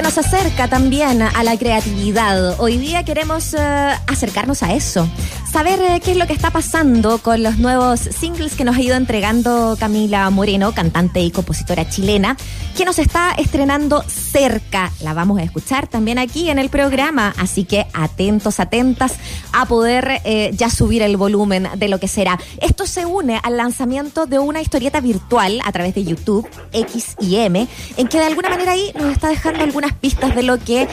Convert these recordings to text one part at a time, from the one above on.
que nos acerca también a la creatividad. Hoy día queremos eh, acercarnos a eso, saber eh, qué es lo que está pasando con los nuevos singles que nos ha ido entregando Camila Moreno, cantante y compositora chilena, que nos está estrenando cerca. La vamos a escuchar también aquí en el programa, así que atentos, atentas a poder eh, ya subir el volumen de lo que será. Esto se une al lanzamiento de una historieta virtual a través de YouTube, X y M, en que de alguna manera ahí nos está dejando algunas pistas de lo que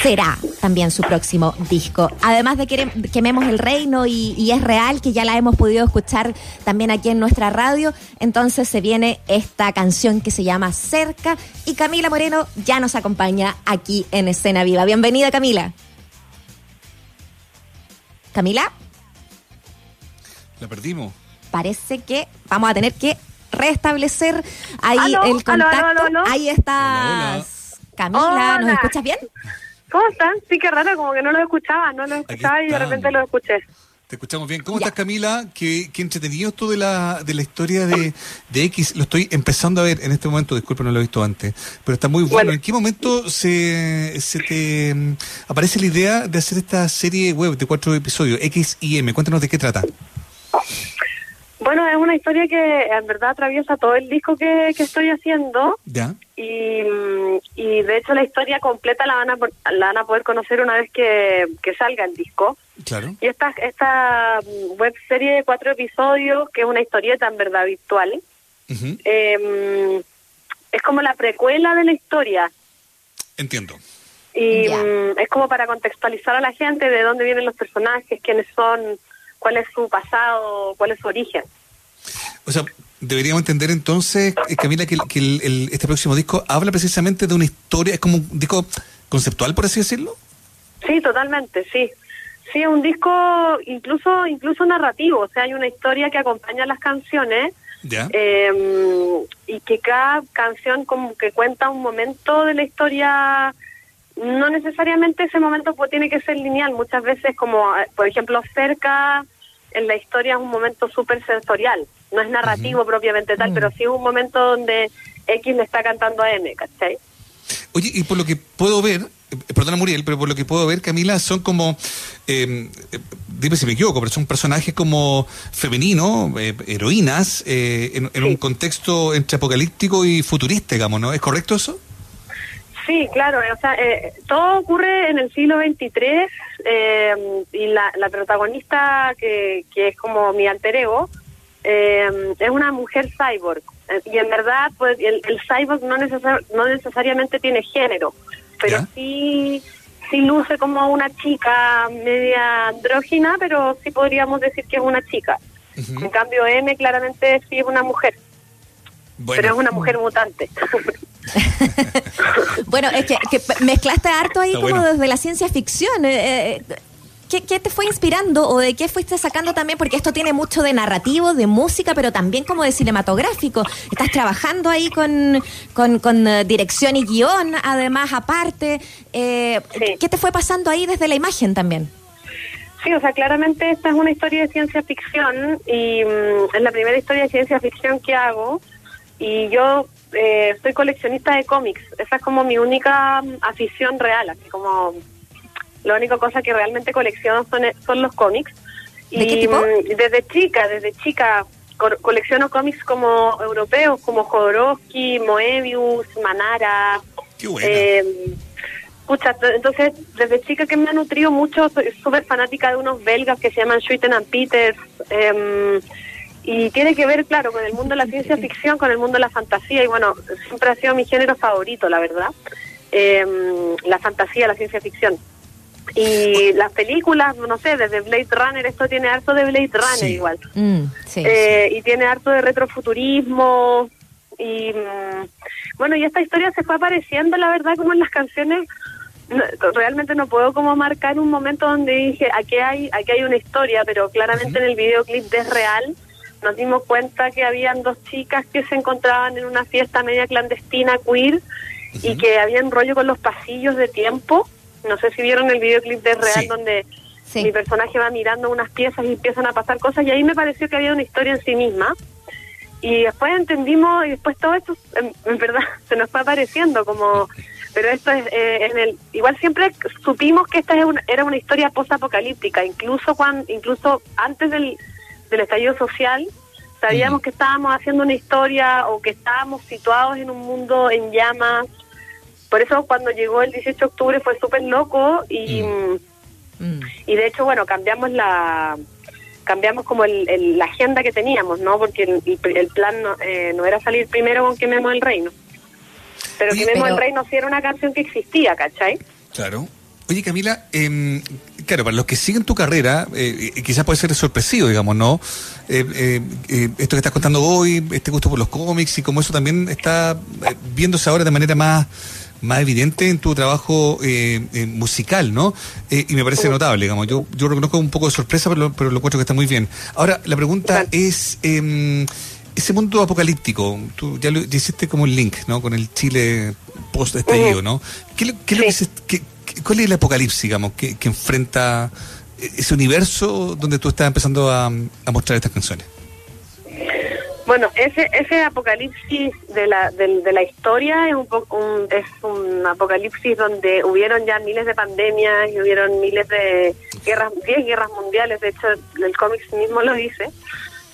será también su próximo disco. Además de que quememos el reino y, es real, que ya la hemos podido escuchar también aquí en nuestra radio, entonces se viene esta canción que se llama Cerca y Camila Moreno ya nos acompaña aquí en Escena Viva. Bienvenida Camila. Camila. La perdimos. Parece que vamos a tener que restablecer ahí el contacto. ahí estás, Camila. ¿Nos escuchas bien? ¿Cómo están? Sí, qué raro, como que no lo escuchaba, no lo escuchaba y de repente lo escuché. Te escuchamos bien. ¿Cómo estás, Camila? Qué, qué entretenido esto de la, de la historia de, de, X. Lo estoy empezando a ver en este momento, disculpe, no lo he visto antes, pero está muy bueno. ¿En qué momento se, se te mm, aparece la idea de hacer esta serie web de cuatro episodios, X y M? Cuéntanos de qué trata. Bueno, es una historia que en verdad atraviesa todo el disco que, que estoy haciendo. Ya. Y, y de hecho la historia completa la van a, la van a poder conocer una vez que, que salga el disco. Claro. Y esta, esta web serie de cuatro episodios, que es una historieta en verdad virtual, eh, es como la precuela de la historia. Entiendo. Y mm, es como para contextualizar a la gente de dónde vienen los personajes, quiénes son, cuál es su pasado, cuál es su origen. O sea, deberíamos entender entonces, eh, Camila, que, que este próximo disco habla precisamente de una historia, es como un disco conceptual, por así decirlo. Sí, totalmente, sí. Sí, un disco incluso incluso narrativo, o sea, hay una historia que acompaña las canciones eh, y que cada canción como que cuenta un momento de la historia no necesariamente ese momento pues, tiene que ser lineal, muchas veces como, eh, por ejemplo, cerca en la historia es un momento súper sensorial, no es narrativo propiamente tal, mm. pero sí es un momento donde X le está cantando a M, ¿cachai? Oye, y por lo que puedo ver, eh, perdona Muriel, pero por lo que puedo ver, Camila, son como, eh, dime si me equivoco, pero son personajes como femeninos, heroínas, en, un contexto entre apocalíptico y futurista, digamos, ¿no? ¿Es correcto eso? Sí, claro, o sea, eh, todo ocurre en el siglo XXIII eh, y la, la protagonista, que, que, es como mi alter ego, eh, es una mujer cyborg. Y en verdad, pues el, cyborg no, no necesariamente tiene género, pero sí, sí luce como una chica media andrógina, pero sí podríamos decir que es una chica. En cambio, M claramente sí es una mujer. Pero es una mujer mutante. bueno, es que, mezclaste harto ahí como desde la ciencia ficción. Eh, eh, ¿qué, te fue inspirando o de qué fuiste sacando también? Porque esto tiene mucho de narrativo, de música, pero también como de cinematográfico. Estás trabajando ahí con, con, eh, dirección y guion, además, aparte. ¿Qué te fue pasando ahí desde la imagen también? Sí, o sea, claramente esta es una historia de ciencia ficción y mm, es la primera historia de ciencia ficción que hago y yo eh, soy coleccionista de cómics. Esa es como mi única mm, afición real, así como la única cosa que realmente colecciono son, son los cómics. ¿De y qué tipo? Mm, desde chica, desde chica colecciono cómics como europeos, como Jodorowsky, Moebius, Manara. Qué eh, entonces desde chica que me ha nutrido mucho, soy súper fanática de unos belgas que se llaman Schuiten and Peters. Eh, y tiene que ver, claro, con el mundo de la ciencia ficción, con el mundo de la fantasía, y bueno, siempre ha sido mi género favorito, la verdad, eh, la fantasía, la ciencia ficción. Y las películas, no sé, desde Blade Runner, esto tiene harto de Blade Runner igual. Mm, eh, y tiene harto de retrofuturismo. Y mm, bueno, y esta historia se fue apareciendo, la verdad, como en las canciones. realmente no puedo como marcar un momento donde dije, aquí hay, aquí hay una historia, pero claramente en el videoclip es real nos dimos cuenta que habían dos chicas que se encontraban en una fiesta media clandestina queer y que habían rollo con los pasillos de tiempo. No sé si vieron el videoclip de Real donde mi personaje va mirando unas piezas y empiezan a pasar cosas y ahí me pareció que había una historia en sí misma. Y después entendimos y después todo esto en, verdad se nos fue apareciendo como pero esto es eh, en el igual siempre supimos que esta era una historia post-apocalíptica, incluso cuando incluso antes del, del estallido social sabíamos que estábamos haciendo una historia o que estábamos situados en un mundo en llamas. Por eso cuando llegó el 18 de octubre fue súper loco y, mm. y de hecho, bueno, cambiamos la cambiamos como el, la agenda que teníamos, ¿no? Porque el, plan no, eh, no, era salir primero con Quememos el Reino. Pero Quememos el Reino sí era una canción que existía, ¿cachai? Claro. Oye, Camila, eh, claro, para los que siguen tu carrera, eh, eh, quizás puede ser sorpresivo, digamos, ¿no? Eh, esto que estás contando hoy, este gusto por los cómics y como eso también está viéndose ahora de manera más más evidente en tu trabajo musical, ¿no? y me parece notable, digamos. Yo, yo reconozco un poco de sorpresa, pero, lo, pero lo encuentro que está muy bien. Ahora, la pregunta es, em, ese mundo apocalíptico, tú ya, lo, hiciste como el link, ¿no? Con el Chile post-estallido, ¿no? ¿Qué, qué, sí. que, ¿Cuál es el apocalipsis, digamos, que, enfrenta ese universo donde tú estás empezando a, mostrar estas canciones? Bueno, ese ese apocalipsis de la de, la historia es un, un, es un apocalipsis donde hubieron ya miles de pandemias y hubieron miles de guerras, 10 guerras mundiales, de hecho el cómic mismo lo dice.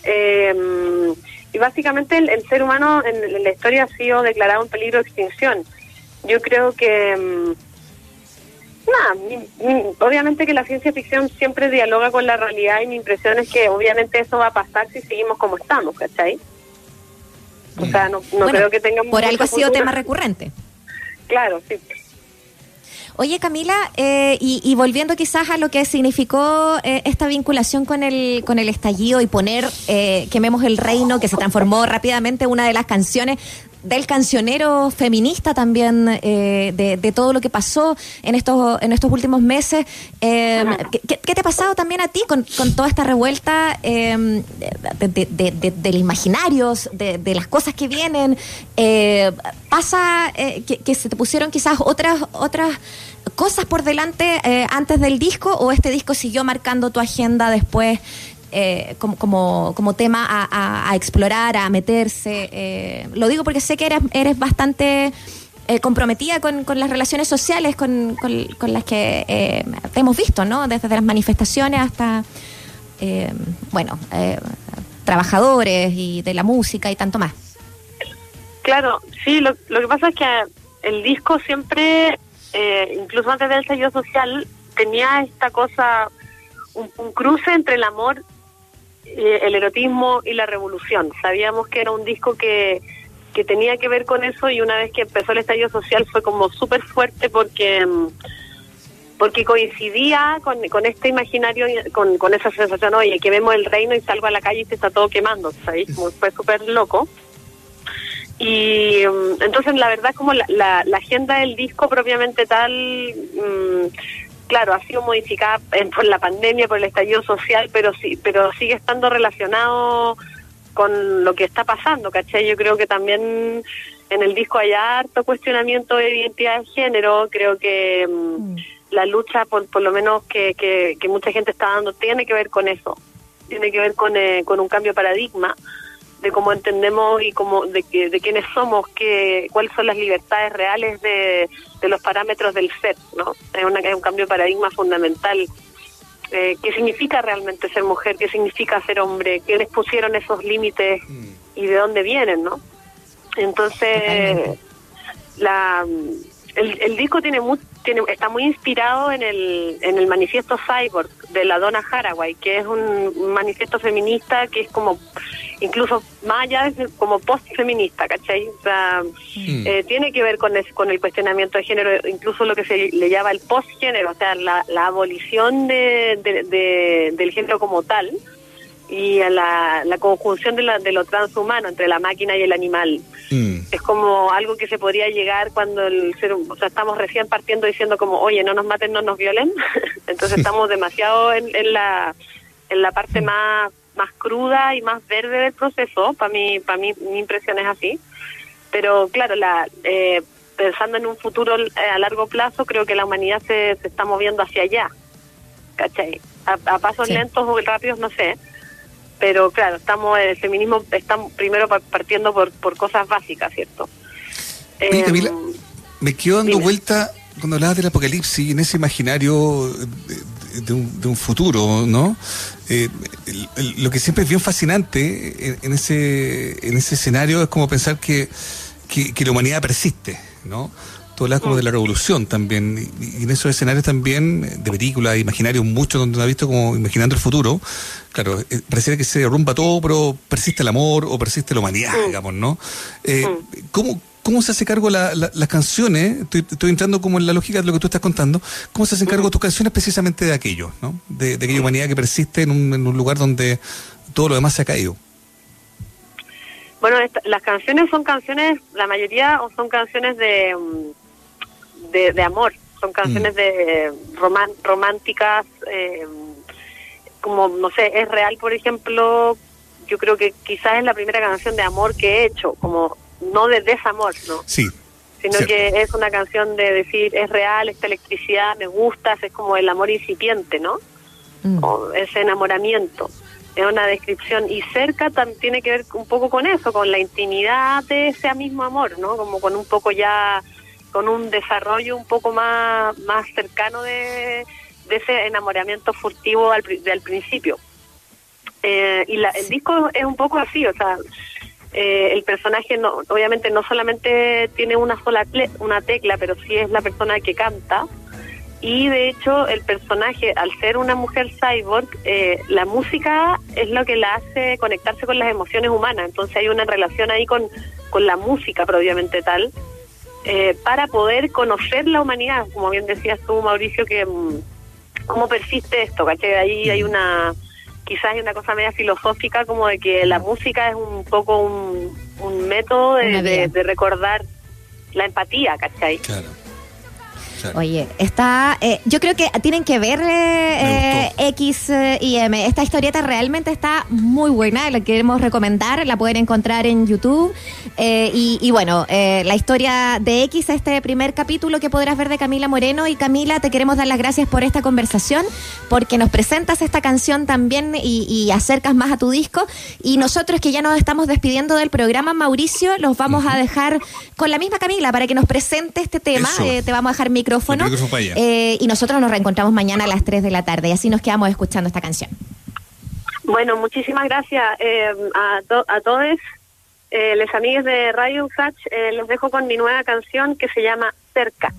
Em, y básicamente el, ser humano en, la historia ha sido declarado en peligro de extinción. Yo creo que em, obviamente que la ciencia ficción siempre dialoga con la realidad y mi impresión es que obviamente eso va a pasar si seguimos como estamos, ¿cachai? O sea, no, creo que tengamos... Por algo ha sido tema recurrente. Claro, sí. Oye, Camila, eh, y, volviendo quizás a lo que significó eh, esta vinculación con el, con el estallido y poner eh, Quememos el Reino, que se transformó rápidamente una de las canciones del cancionero feminista también, eh, de, todo lo que pasó en estos, en estos últimos meses. Eh, ¿qué, te ha pasado también a ti con, toda esta revuelta eh, de, del imaginarios, de, las cosas que vienen? ¿Pasa que, se te pusieron quizás otras, otras cosas por delante antes del disco o este disco siguió marcando tu agenda después? Eh, como, como, como, tema a, a, explorar, a meterse. Eh, lo digo porque sé que eres, eres bastante eh, comprometida con, con, las relaciones sociales con, con, las que eh, te hemos visto, ¿no? Desde las manifestaciones hasta, bueno, trabajadores y de la música y tanto más. Claro, sí, lo, lo que pasa es que el disco siempre, incluso antes del sello social, tenía esta cosa un, cruce entre el amor eh, el erotismo y la revolución. Sabíamos que era un disco que, que tenía que ver con eso y una vez que empezó el estallido social fue como súper fuerte porque porque coincidía con, con este imaginario, con, con esa sensación, oye, que vemos el reino y salgo a la calle y se está todo quemando, ¿sabes? Fue súper loco. Y mm, entonces la verdad como la, la, agenda del disco propiamente tal mm, claro, ha sido modificada por la pandemia, por el estallido social, pero sí, pero sigue estando relacionado con lo que está pasando, ¿cachai? Yo creo que también en el disco hay harto cuestionamiento de identidad de género, creo que mm, mm. la lucha, por, por lo menos que, que, que, mucha gente está dando, tiene que ver con eso, tiene que ver con, eh, con un cambio de paradigma de cómo entendemos y cómo de, que, de quiénes somos, que, cuáles son las libertades reales de, de los parámetros del ser, ¿no? Es, una, es un cambio de paradigma fundamental. Eh, ¿Qué significa realmente ser mujer? ¿Qué significa ser hombre? ¿Quiénes pusieron esos límites y de dónde vienen, no? Entonces, la, el, el disco tiene, tiene está muy inspirado en el, en el manifiesto Cyborg de la Donna Haraway, que es un manifiesto feminista que es como incluso más allá de como post-feminista, ¿cachai? O sea, mm. eh, tiene que ver con, con el cuestionamiento de género, incluso lo que se le llama el post-género, o sea, la, abolición de, del género como tal y a la, la conjunción de, la, de lo transhumano entre la máquina y el animal. Mm. Es como algo que se podría llegar cuando el ser, o sea, estamos recién partiendo diciendo como, oye, no nos maten, no nos violen. Entonces estamos demasiado en, en, la, en la parte más más cruda y más verde del proceso. Para mí, para mí, mi impresión es así. Pero claro, la, eh, pensando en un futuro eh, a largo plazo, creo que la humanidad se, se está moviendo hacia allá. ¿Cachai? A, pasos lentos o rápidos, no sé. Pero claro, estamos el feminismo está primero partiendo por, por cosas básicas, ¿cierto? Camila, Me quedo dando vuelta cuando hablabas del apocalipsis en ese imaginario de, un, futuro, ¿no? Eh, lo que siempre es bien fascinante en, ese, en ese escenario es como pensar que, que, la humanidad persiste, ¿no? Tú hablas como de la revolución también, y, en esos escenarios también de películas, imaginarios muchos donde uno ha visto como imaginando el futuro, claro, eh, pareciera que se derrumba todo, pero persiste el amor o persiste la humanidad, digamos, ¿no? Eh, ¿cómo, ¿Cómo se hace cargo la, las canciones? Estoy, entrando como en la lógica de lo que tú estás contando. ¿Cómo se hacen cargo tus canciones precisamente de aquello, ¿no? De, aquella humanidad que persiste en un, en un, lugar donde todo lo demás se ha caído. Bueno, las canciones son canciones, la mayoría son canciones de, mm, de, amor, son canciones mm. de románticas, eh, como, no sé, es real, por ejemplo, yo creo que quizás es la primera canción de amor que he hecho, como no de desamor, ¿no? Sí. Sino que es una canción de decir, es real, esta electricidad, me gusta, es como el amor incipiente, ¿no? Mm. O ese enamoramiento. Es una descripción. Y cerca también tiene que ver un poco con eso, con la intimidad de ese mismo amor, ¿no? Como con un poco ya, con un desarrollo un poco más, más cercano de, ese enamoramiento furtivo al, del principio. Eh, y la, el disco es un poco así, o sea, eh, el personaje no, obviamente no solamente tiene una sola una tecla, pero sí es la persona que canta. Y de hecho el personaje, al ser una mujer cyborg, eh, la música es lo que la hace conectarse con las emociones humanas. Entonces hay una relación ahí con, con la música propiamente tal, eh, para poder conocer la humanidad. Como bien decías tú, Mauricio, que mm, cómo persiste esto, ¿cachai? Ahí hay una quizás hay una cosa media filosófica como de que la música es un poco un, método de, de, recordar la empatía, ¿cachai? Claro. Oye, está. Eh, yo creo que tienen que ver eh, X eh, y M. Esta historieta realmente está muy buena. La queremos recomendar. La pueden encontrar en YouTube. y, bueno, la historia de X, este primer capítulo que podrás ver de Camila Moreno. Y Camila, te queremos dar las gracias por esta conversación, porque nos presentas esta canción también y, acercas más a tu disco. Y nosotros que ya nos estamos despidiendo del programa, Mauricio, los vamos a dejar con la misma Camila para que nos presente este tema. te vamos a dejar mi micrófono. Eh, y nosotros nos reencontramos mañana a las 3 de la tarde y así nos quedamos escuchando esta canción. Bueno, muchísimas gracias eh, a, a todos. Eh, les amigos de Radio Usach, eh, los dejo con mi nueva canción que se llama Cerca.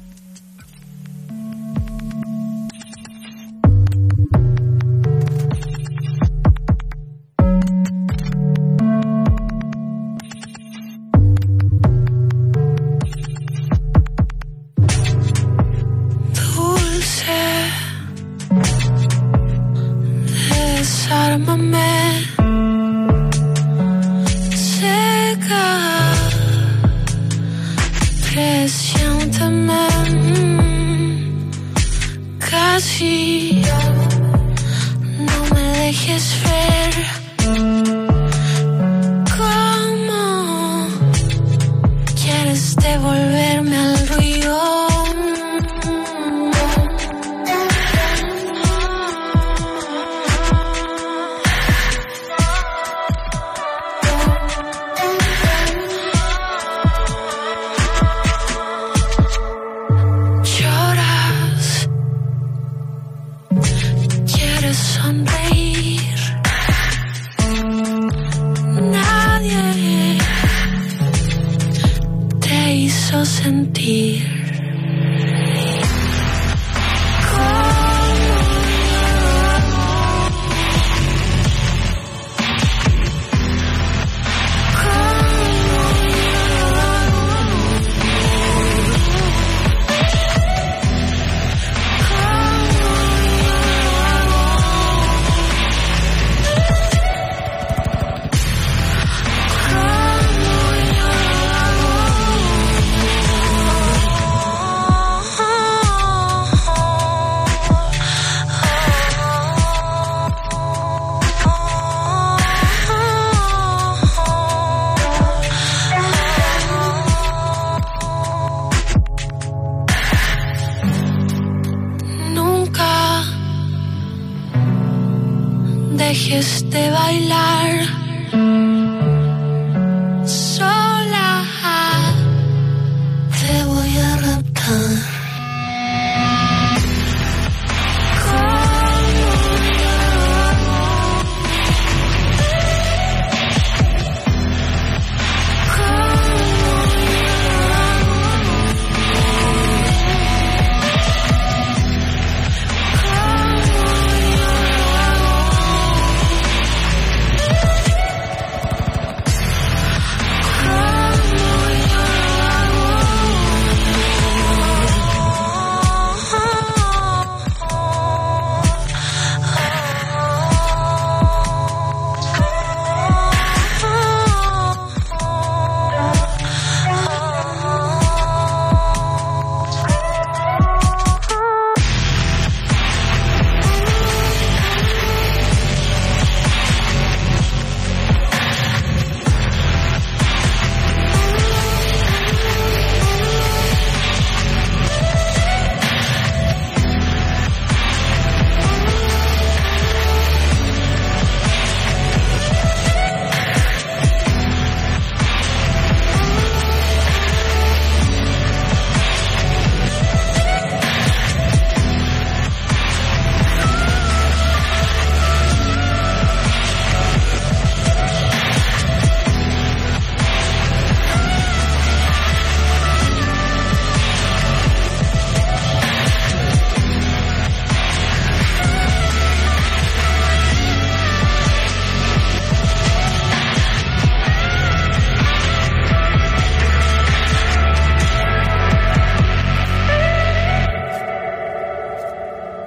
De bailar.